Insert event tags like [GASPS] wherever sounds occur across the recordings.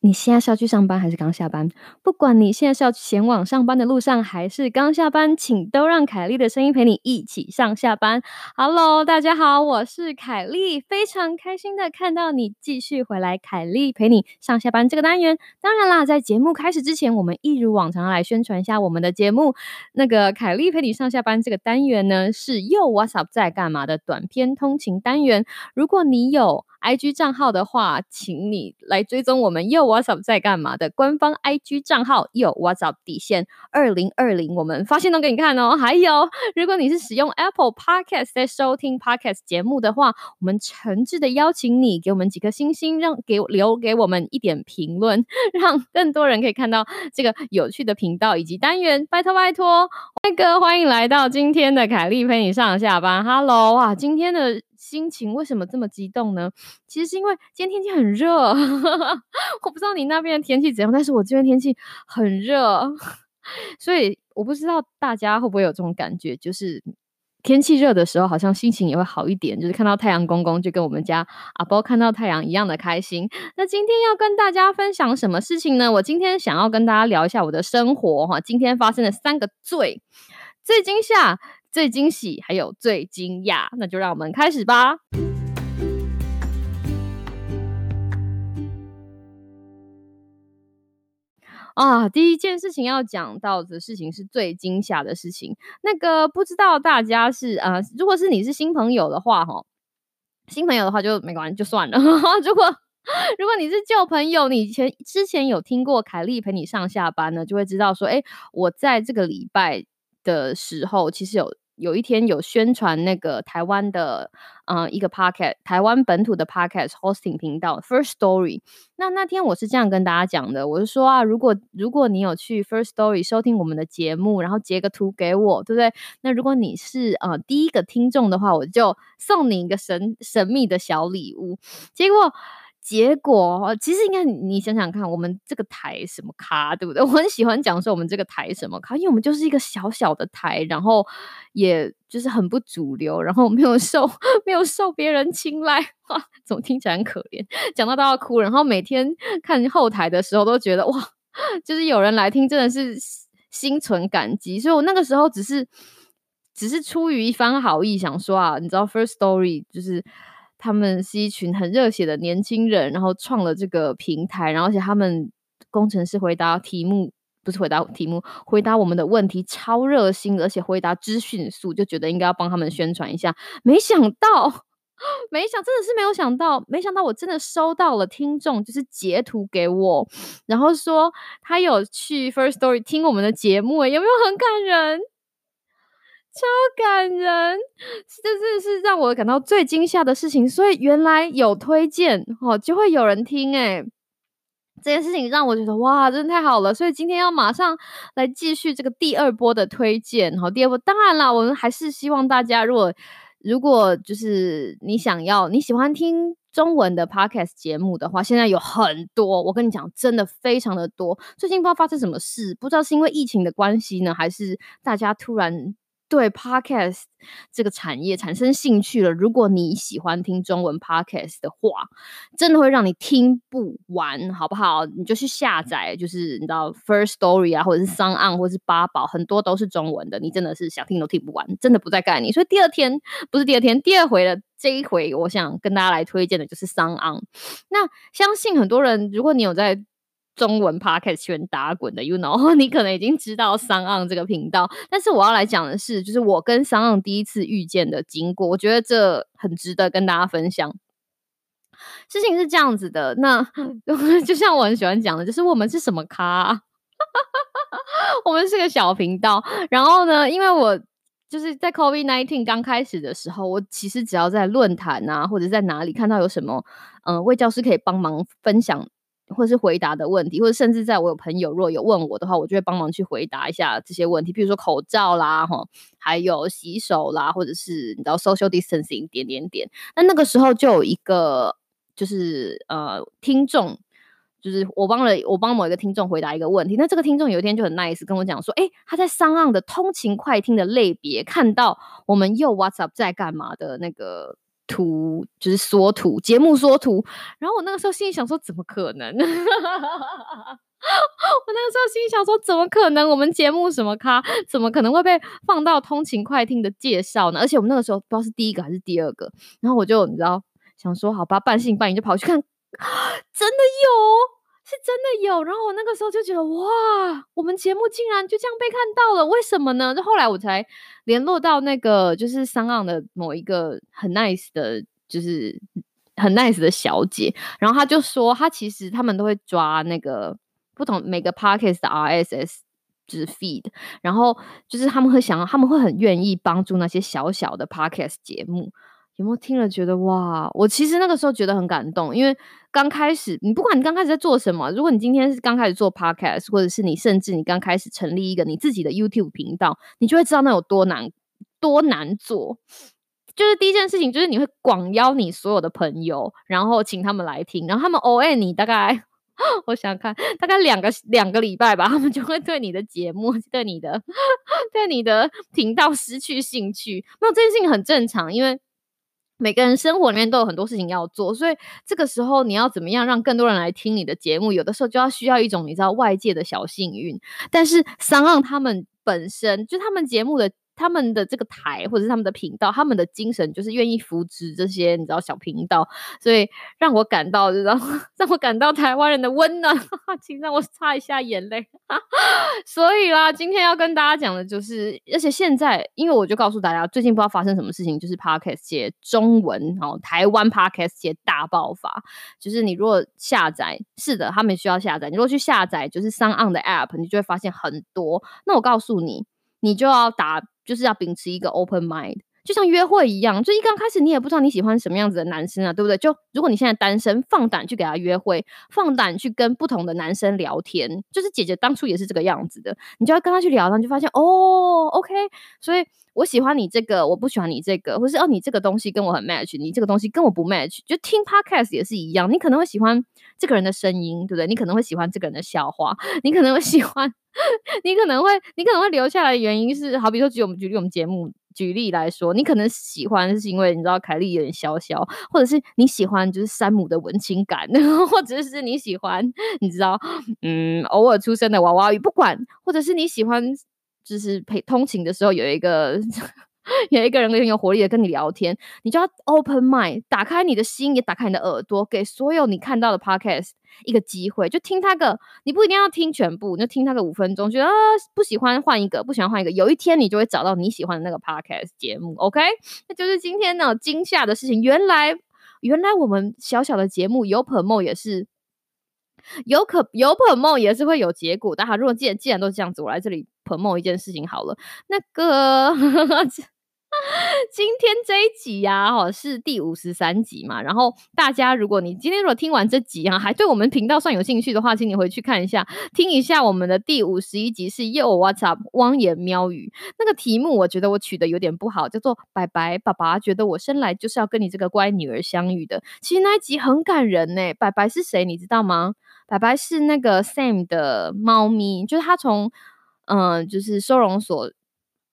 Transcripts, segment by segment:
你现在是要去上班还是刚下班？不管你现在是要前往上班的路上还是刚下班，请都让凯莉的声音陪你一起上下班。Hello，大家好，我是凯莉，非常开心的看到你继续回来。凯莉陪你上下班这个单元，当然啦，在节目开始之前，我们一如往常来宣传一下我们的节目。那个凯莉陪你上下班这个单元呢，是又 What's Up 在干嘛的短篇通勤单元。如果你有 IG 账号的话，请你来追踪我们又 What's Up 在干嘛的官方 IG 账号又 What's Up 底线二零二零，我们发现都给你看哦。还有，如果你是使用 Apple Podcast 在收听 Podcast 节目的话，我们诚挚的邀请你给我们几颗星星，让给留给我们一点评论，让更多人可以看到这个有趣的频道以及单元。拜托拜托，那个欢迎来到今天的凯莉陪你上下班。Hello 啊，今天的。心情为什么这么激动呢？其实是因为今天天气很热，[LAUGHS] 我不知道你那边的天气怎样，但是我这边天气很热，[LAUGHS] 所以我不知道大家会不会有这种感觉，就是天气热的时候，好像心情也会好一点，就是看到太阳公公就跟我们家阿波看到太阳一样的开心。那今天要跟大家分享什么事情呢？我今天想要跟大家聊一下我的生活哈，今天发生的三个最最惊吓。最惊喜，还有最惊讶，那就让我们开始吧。啊，第一件事情要讲到的事情是最惊吓的事情。那个不知道大家是啊，如果是你是新朋友的话，哈，新朋友的话就没关系，就算了。[LAUGHS] 如果如果你是旧朋友，你以前之前有听过凯莉陪你上下班呢，就会知道说，哎，我在这个礼拜的时候，其实有。有一天有宣传那个台湾的，嗯，一个 podcast，台湾本土的 podcast hosting 频道 First Story。那那天我是这样跟大家讲的，我是说啊，如果如果你有去 First Story 收听我们的节目，然后截个图给我，对不对？那如果你是呃第一个听众的话，我就送你一个神神秘的小礼物。结果。结果其实应该你想想看，我们这个台什么咖，对不对？[LAUGHS] 我很喜欢讲说我们这个台什么咖，因为我们就是一个小小的台，然后也就是很不主流，然后没有受 [LAUGHS] 没有受别人青睐，哇，怎么听起来很可怜？讲到都要哭。然后每天看后台的时候都觉得哇，就是有人来听，真的是心存感激。所以我那个时候只是只是出于一番好意，想说啊，你知道，First Story 就是。他们是一群很热血的年轻人，然后创了这个平台，然后而且他们工程师回答题目不是回答题目，回答我们的问题超热心，而且回答之迅速，就觉得应该要帮他们宣传一下。没想到，[LAUGHS] 没想真的是没有想到，没想到我真的收到了听众就是截图给我，然后说他有去 First Story 听我们的节目，有没有很感人？超感人，这真的是让我感到最惊吓的事情。所以原来有推荐哦，就会有人听诶这件事情让我觉得哇，真的太好了。所以今天要马上来继续这个第二波的推荐。好，第二波当然啦，我们还是希望大家，如果如果就是你想要你喜欢听中文的 podcast 节目的话，现在有很多。我跟你讲，真的非常的多。最近不知道发生什么事，不知道是因为疫情的关系呢，还是大家突然。对 podcast 这个产业产生兴趣了。如果你喜欢听中文 podcast 的话，真的会让你听不完，好不好？你就去下载，就是你知道 First Story 啊，或者是 s o n 或者是八宝，很多都是中文的。你真的是想听都听不完，真的不再盖你。所以第二天不是第二天，第二回了。这一回，我想跟大家来推荐的就是 s o n 那相信很多人，如果你有在。中文 podcast 圈打滚的，you know，[LAUGHS] 你可能已经知道商岸这个频道，但是我要来讲的是，就是我跟商岸第一次遇见的经过，我觉得这很值得跟大家分享。事情是这样子的，那 [LAUGHS] 就像我很喜欢讲的，就是我们是什么咖，[LAUGHS] 我们是个小频道。然后呢，因为我就是在 COVID nineteen 刚开始的时候，我其实只要在论坛啊，或者在哪里看到有什么，嗯，魏教师可以帮忙分享。或是回答的问题，或者甚至在我有朋友若有问我的话，我就会帮忙去回答一下这些问题。比如说口罩啦，哈，还有洗手啦，或者是你知道 social distancing 点点点。那那个时候就有一个，就是呃，听众，就是我帮了我帮某一个听众回答一个问题。那这个听众有一天就很 nice 跟我讲说，哎，他在商岸的通勤快听的类别看到我们又 WhatsApp 在干嘛的那个。图就是缩图，节目缩图。然后我那个时候心里想说，怎么可能？[LAUGHS] 我那个时候心里想说，怎么可能？我们节目什么咖，怎么可能会被放到通勤快听的介绍呢？而且我们那个时候不知道是第一个还是第二个。然后我就你知道，想说好吧，半信半疑就跑去看，[GASPS] 真的有。是真的有，然后我那个时候就觉得哇，我们节目竟然就这样被看到了，为什么呢？就后来我才联络到那个就是商岸的某一个很 nice 的，就是很 nice 的小姐，然后她就说，她其实他们都会抓那个不同每个 podcast 的 RSS 就是 feed，然后就是他们会想，他们会很愿意帮助那些小小的 podcast 节目。有没有听了觉得哇？我其实那个时候觉得很感动，因为刚开始你不管你刚开始在做什么，如果你今天是刚开始做 podcast，或者是你甚至你刚开始成立一个你自己的 YouTube 频道，你就会知道那有多难多难做。就是第一件事情，就是你会广邀你所有的朋友，然后请他们来听，然后他们 O A 你大概 [LAUGHS] 我想看大概两个两个礼拜吧，他们就会对你的节目、对你的 [LAUGHS] 对你的频道失去兴趣。那这件事情很正常，因为。每个人生活里面都有很多事情要做，所以这个时候你要怎么样让更多人来听你的节目？有的时候就要需要一种你知道外界的小幸运。但是三浪他们本身就他们节目的。他们的这个台或者是他们的频道，他们的精神就是愿意扶持这些你知道小频道，所以让我感到，知 [LAUGHS] 道让我感到台湾人的温暖，[LAUGHS] 请让我擦一下眼泪。[LAUGHS] 所以啦，今天要跟大家讲的就是，而且现在，因为我就告诉大家，最近不知道发生什么事情，就是 Podcast 界中文哦，台湾 Podcast 界大爆发。就是你如果下载，是的，他们需要下载。你如果去下载，就是 s o n 的 App，你就会发现很多。那我告诉你，你就要打。就是要秉持一个 open mind，就像约会一样，就一刚开始你也不知道你喜欢什么样子的男生啊，对不对？就如果你现在单身，放胆去给他约会，放胆去跟不同的男生聊天。就是姐姐当初也是这个样子的，你就要跟他去聊，然后就发现哦，OK，所以我喜欢你这个，我不喜欢你这个，或是哦你这个东西跟我很 match，你这个东西跟我不 match。就听 podcast 也是一样，你可能会喜欢这个人的声音，对不对？你可能会喜欢这个人的笑话，你可能会喜欢。[LAUGHS] 你可能会，你可能会留下来的原因是，好比说举我们举例我们节目举例来说，你可能喜欢是因为你知道凯莉有点潇潇，或者是你喜欢就是山姆的文青感，[LAUGHS] 或者是你喜欢你知道嗯偶尔出生的娃娃鱼，不管，或者是你喜欢就是陪通勤的时候有一个。[LAUGHS] 有一个人很有活力的跟你聊天，你就要 open mind，打开你的心，也打开你的耳朵，给所有你看到的 podcast 一个机会，就听他个，你不一定要听全部，你就听他个五分钟，觉得不喜欢换一个，不喜欢换一个，有一天你就会找到你喜欢的那个 podcast 节目，OK？[LAUGHS] 那就是今天呢惊吓的事情，原来原来我们小小的节目有 promo 也是。有可有 promo 也是会有结果的哈。如果既然既然都是这样子，我来这里 promo 一件事情好了。那个 [LAUGHS] [LAUGHS] 今天这一集呀，哈是第五十三集嘛。然后大家，如果你今天如果听完这集啊，还对我们频道算有兴趣的话，请你回去看一下，听一下我们的第五十一集是又 What's Up 汪言喵语那个题目，我觉得我取的有点不好，叫做“拜拜爸爸”，觉得我生来就是要跟你这个乖女儿相遇的。其实那一集很感人呢。拜拜是谁？你知道吗？白白是那个 Sam 的猫咪，就是他从嗯，就是收容所，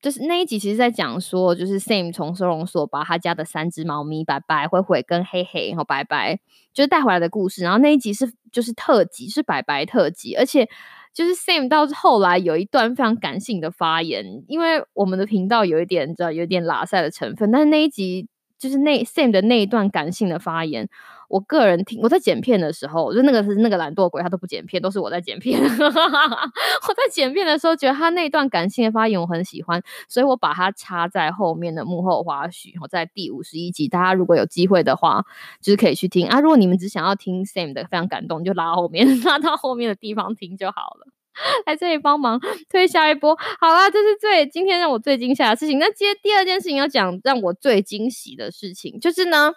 就是那一集其实在讲说，就是 Sam 从收容所把他家的三只猫咪白白、灰灰跟黑黑，然后白白就是带回来的故事。然后那一集是就是特辑，是白白特辑，而且就是 Sam 到后来有一段非常感性的发言，因为我们的频道有一点你知道有点拉塞的成分，但是那一集就是那 Sam 的那一段感性的发言。我个人听我在剪片的时候，就那个是那个懒惰鬼，他都不剪片，都是我在剪片。[LAUGHS] 我在剪片的时候，觉得他那段感性的发言我很喜欢，所以我把它插在后面的幕后花絮。我在第五十一集，大家如果有机会的话，就是可以去听啊。如果你们只想要听 Sam 的非常感动，就拉后面，拉到后面的地方听就好了。[LAUGHS] 来这里帮忙推下一波，好啦，这是最今天让我最惊吓的事情。那接第二件事情要讲让我最惊喜的事情，就是呢。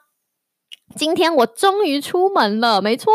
今天我终于出门了，没错，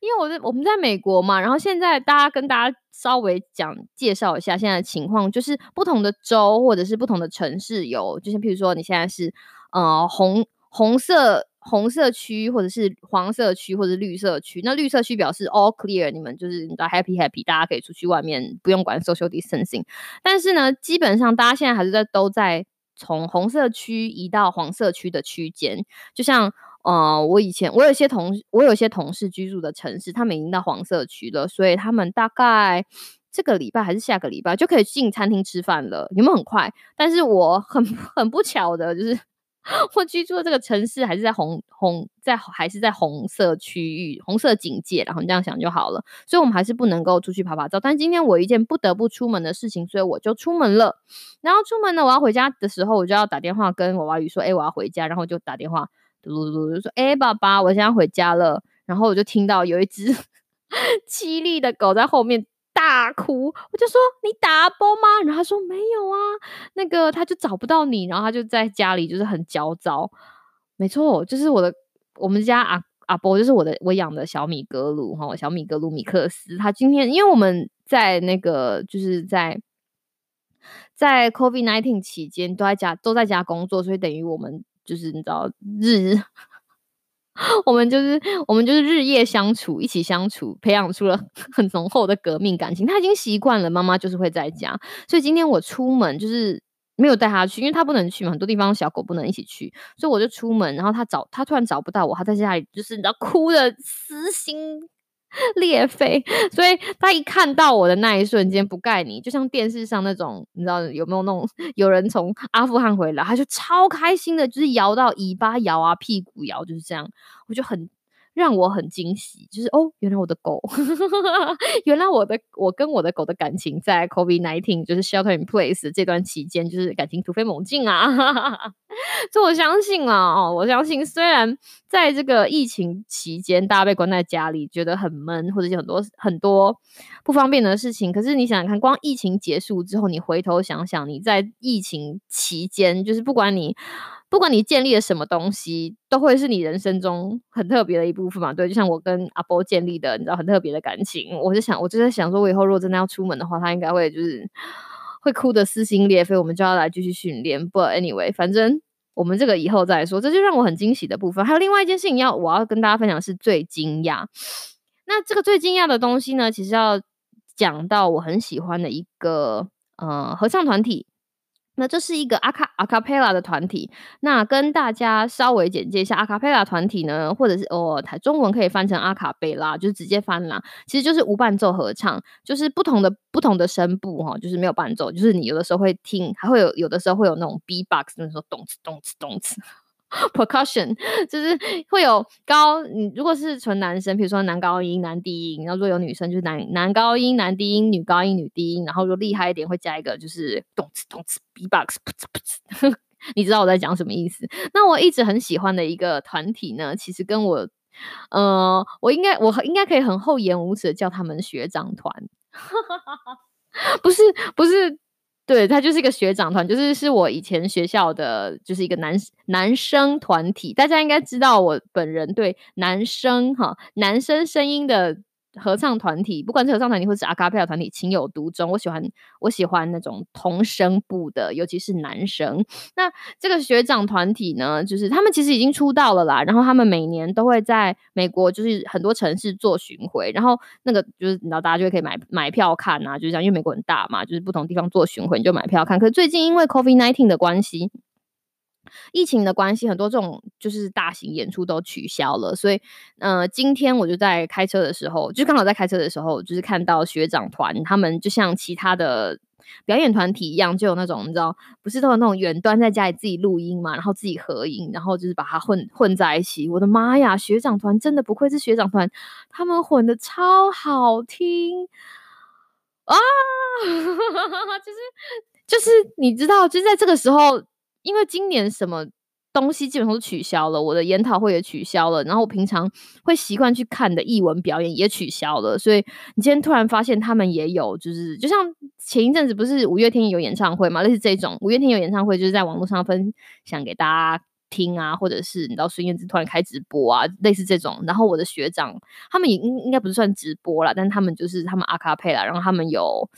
因为我在我们在美国嘛，然后现在大家跟大家稍微讲介绍一下现在的情况，就是不同的州或者是不同的城市有，就是譬如说你现在是呃红红色红色区或者是黄色区或者绿色区，那绿色区表示 all clear，你们就是你 happy happy，大家可以出去外面不用管 social distancing，但是呢，基本上大家现在还是在都在。从红色区移到黄色区的区间，就像呃，我以前我有些同我有些同事居住的城市，他们已经到黄色区了，所以他们大概这个礼拜还是下个礼拜就可以进餐厅吃饭了，有没有很快？但是我很很不巧的就是。[LAUGHS] 我居住的这个城市还是在红红在还是在红色区域红色警戒，然后你这样想就好了。所以，我们还是不能够出去拍拍照。但今天我一件不得不出门的事情，所以我就出门了。然后出门呢，我要回家的时候，我就要打电话跟娃娃鱼说：“哎，我要回家。”然后就打电话嘟嘟嘟就说：“哎，爸爸，我现在回家了。”然后我就听到有一只 [LAUGHS] 凄厉的狗在后面。大哭，我就说你打阿波吗？然后他说没有啊，那个他就找不到你，然后他就在家里就是很焦躁。没错，就是我的我们家阿阿波，就是我的我养的小米格鲁哈，小米格鲁米克斯。他今天因为我们在那个就是在在 COVID nineteen 期间都在家都在家工作，所以等于我们就是你知道日。[LAUGHS] 我们就是我们就是日夜相处，一起相处，培养出了 [LAUGHS] 很浓厚的革命感情。他已经习惯了妈妈就是会在家，所以今天我出门就是没有带他去，因为他不能去嘛，很多地方小狗不能一起去，所以我就出门，然后他找他突然找不到我，他在家里就是你知道哭的撕心。[LAUGHS] 裂肺，所以他一看到我的那一瞬间不盖你，就像电视上那种，你知道有没有那种有人从阿富汗回来，他就超开心的，就是摇到尾巴摇啊，屁股摇，就是这样，我就很。让我很惊喜，就是哦，原来我的狗，[LAUGHS] 原来我的我跟我的狗的感情在 COVID nineteen 就是 shelter in place 这段期间，就是感情突飞猛进啊！[LAUGHS] 这我相信啊，哦，我相信，虽然在这个疫情期间，大家被关在家里，觉得很闷，或者有很多很多不方便的事情，可是你想想看，光疫情结束之后，你回头想想，你在疫情期间，就是不管你。不管你建立了什么东西，都会是你人生中很特别的一部分嘛？对，就像我跟阿波建立的，你知道很特别的感情。我就想，我就在想，说我以后如果真的要出门的话，他应该会就是 [GASPS] 会哭得撕心裂肺。我们就要来继续训练。不，anyway，反正我们这个以后再说。这就让我很惊喜的部分。还有另外一件事情要我要跟大家分享，是最惊讶。那这个最惊讶的东西呢，其实要讲到我很喜欢的一个呃合唱团体。那这是一个阿卡阿卡佩拉的团体。那跟大家稍微简介一下，阿卡佩拉团体呢，或者是哦，台中文可以翻成阿卡贝拉，就是直接翻啦。其实就是无伴奏合唱，就是不同的不同的声部哈，就是没有伴奏，就是你有的时候会听，还会有有的时候会有那种 B box，那种咚哧咚哧咚哧。[LAUGHS] percussion 就是会有高，你如果是纯男生，比如说男高音、男低音，然后如果有女生就是男男高音、男低音、女高音、女低音，然后如果厉害一点会加一个就是动词动词 b box，噗呲噗呲，[LAUGHS] 你知道我在讲什么意思？那我一直很喜欢的一个团体呢，其实跟我，呃，我应该我应该可以很厚颜无耻的叫他们学长团，不 [LAUGHS] 是不是。对他就是一个学长团，就是是我以前学校的，就是一个男男生团体。大家应该知道我本人对男生哈男生声音的。合唱团体，不管是合唱团体或是阿卡贝拉团体，情有独钟。我喜欢，我喜欢那种童声部的，尤其是男生。那这个学长团体呢，就是他们其实已经出道了啦。然后他们每年都会在美国，就是很多城市做巡回。然后那个就是，你知道，大家就可以买买票看啊，就是这样。因为美国很大嘛，就是不同地方做巡回，你就买票看。可是最近因为 COVID nineteen 的关系。疫情的关系，很多这种就是大型演出都取消了，所以，呃，今天我就在开车的时候，就刚好在开车的时候，就是看到学长团他们就像其他的表演团体一样，就有那种你知道，不是都有那种远端在家里自己录音嘛，然后自己合影，然后就是把它混混在一起。我的妈呀，学长团真的不愧是学长团，他们混的超好听啊！[LAUGHS] 就是就是你知道，就在这个时候。因为今年什么东西基本上都取消了，我的研讨会也取消了，然后我平常会习惯去看的译文表演也取消了，所以你今天突然发现他们也有，就是就像前一阵子不是五月天有演唱会嘛，类似这种五月天有演唱会，就是在网络上分享给大家听啊，或者是你知道孙燕姿突然开直播啊，类似这种，然后我的学长他们也应应该不是算直播了，但他们就是他们阿卡佩拉，然后他们有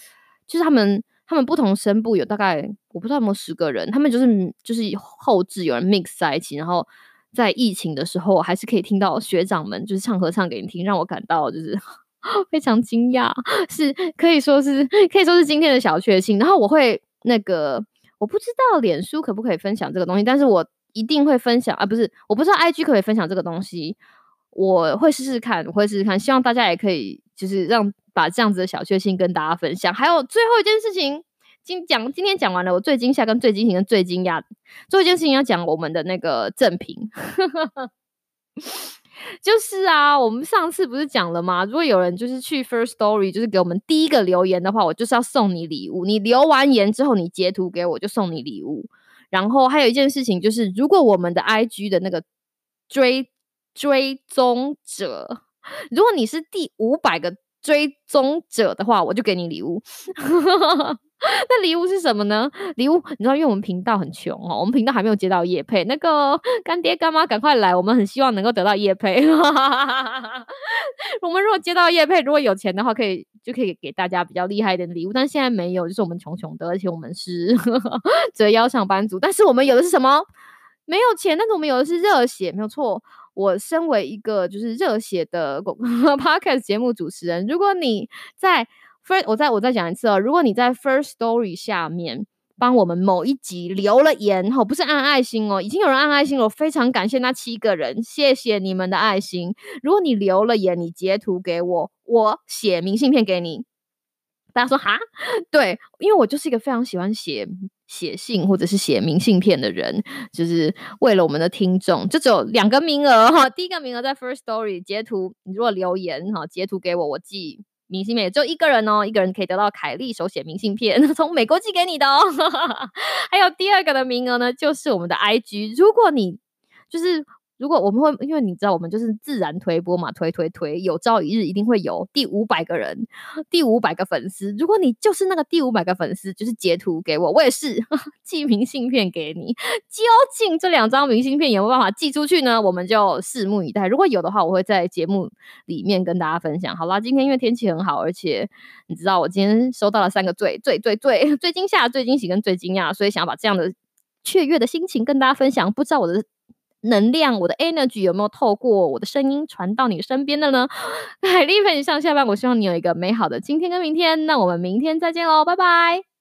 就是他们。他们不同声部有大概我不知道有没有十个人，他们就是就是后置有人 mix 在一起，然后在疫情的时候还是可以听到学长们就是唱合唱给你听，让我感到就是 [LAUGHS] 非常惊讶，是可以说是可以说是今天的小确幸。然后我会那个我不知道脸书可不可以分享这个东西，但是我一定会分享啊，不是，我不知道 IG 可不可以分享这个东西，我会试试看，我会试试看，希望大家也可以就是让把这样子的小确幸跟大家分享。还有最后一件事情。今讲今天讲完了，我最惊吓、跟最惊喜、跟最惊讶，最后一件事情要讲我们的那个赠品，[LAUGHS] 就是啊，我们上次不是讲了吗？如果有人就是去 First Story，就是给我们第一个留言的话，我就是要送你礼物。你留完言之后，你截图给我，就送你礼物。然后还有一件事情就是，如果我们的 IG 的那个追追踪者，如果你是第五百个追踪者的话，我就给你礼物。[LAUGHS] 那礼物是什么呢？礼物你知道，因为我们频道很穷哦，我们频道还没有接到叶配。那个干爹干妈赶快来，我们很希望能够得到叶配。[LAUGHS] 我们如果接到叶配，如果有钱的话，可以就可以给大家比较厉害一点的礼物。但现在没有，就是我们穷穷的，而且我们是 [LAUGHS] 折腰上班族。但是我们有的是什么？没有钱，但是我们有的是热血，没有错。我身为一个就是热血的 podcast 节目主持人，如果你在。First，我再我再讲一次哦，如果你在 First Story 下面帮我们某一集留了言，哦，不是按爱心哦，已经有人按爱心了，我非常感谢那七个人，谢谢你们的爱心。如果你留了言，你截图给我，我写明信片给你。大家说哈，对，因为我就是一个非常喜欢写写信或者是写明信片的人，就是为了我们的听众，就只有两个名额哈，第一个名额在 First Story 截图，你如果留言哈，截图给我，我寄。明信片就一个人哦，一个人可以得到凯莉手写明信片，[LAUGHS] 从美国寄给你的哦。[LAUGHS] 还有第二个的名额呢，就是我们的 IG，如果你就是。如果我们会，因为你知道我们就是自然推播嘛，推推推，有朝一日一定会有第五百个人，第五百个粉丝。如果你就是那个第五百个粉丝，就是截图给我，我也是 [LAUGHS] 寄明信片给你。究竟这两张明信片有没有办法寄出去呢？我们就拭目以待。如果有的话，我会在节目里面跟大家分享。好啦，今天因为天气很好，而且你知道我今天收到了三个最最最最最惊吓、最惊喜跟最惊讶，所以想要把这样的雀跃的心情跟大家分享。不知道我的。能量，我的 energy 有没有透过我的声音传到你身边的呢？海丽陪你上下班，我希望你有一个美好的今天跟明天。那我们明天再见喽，拜拜。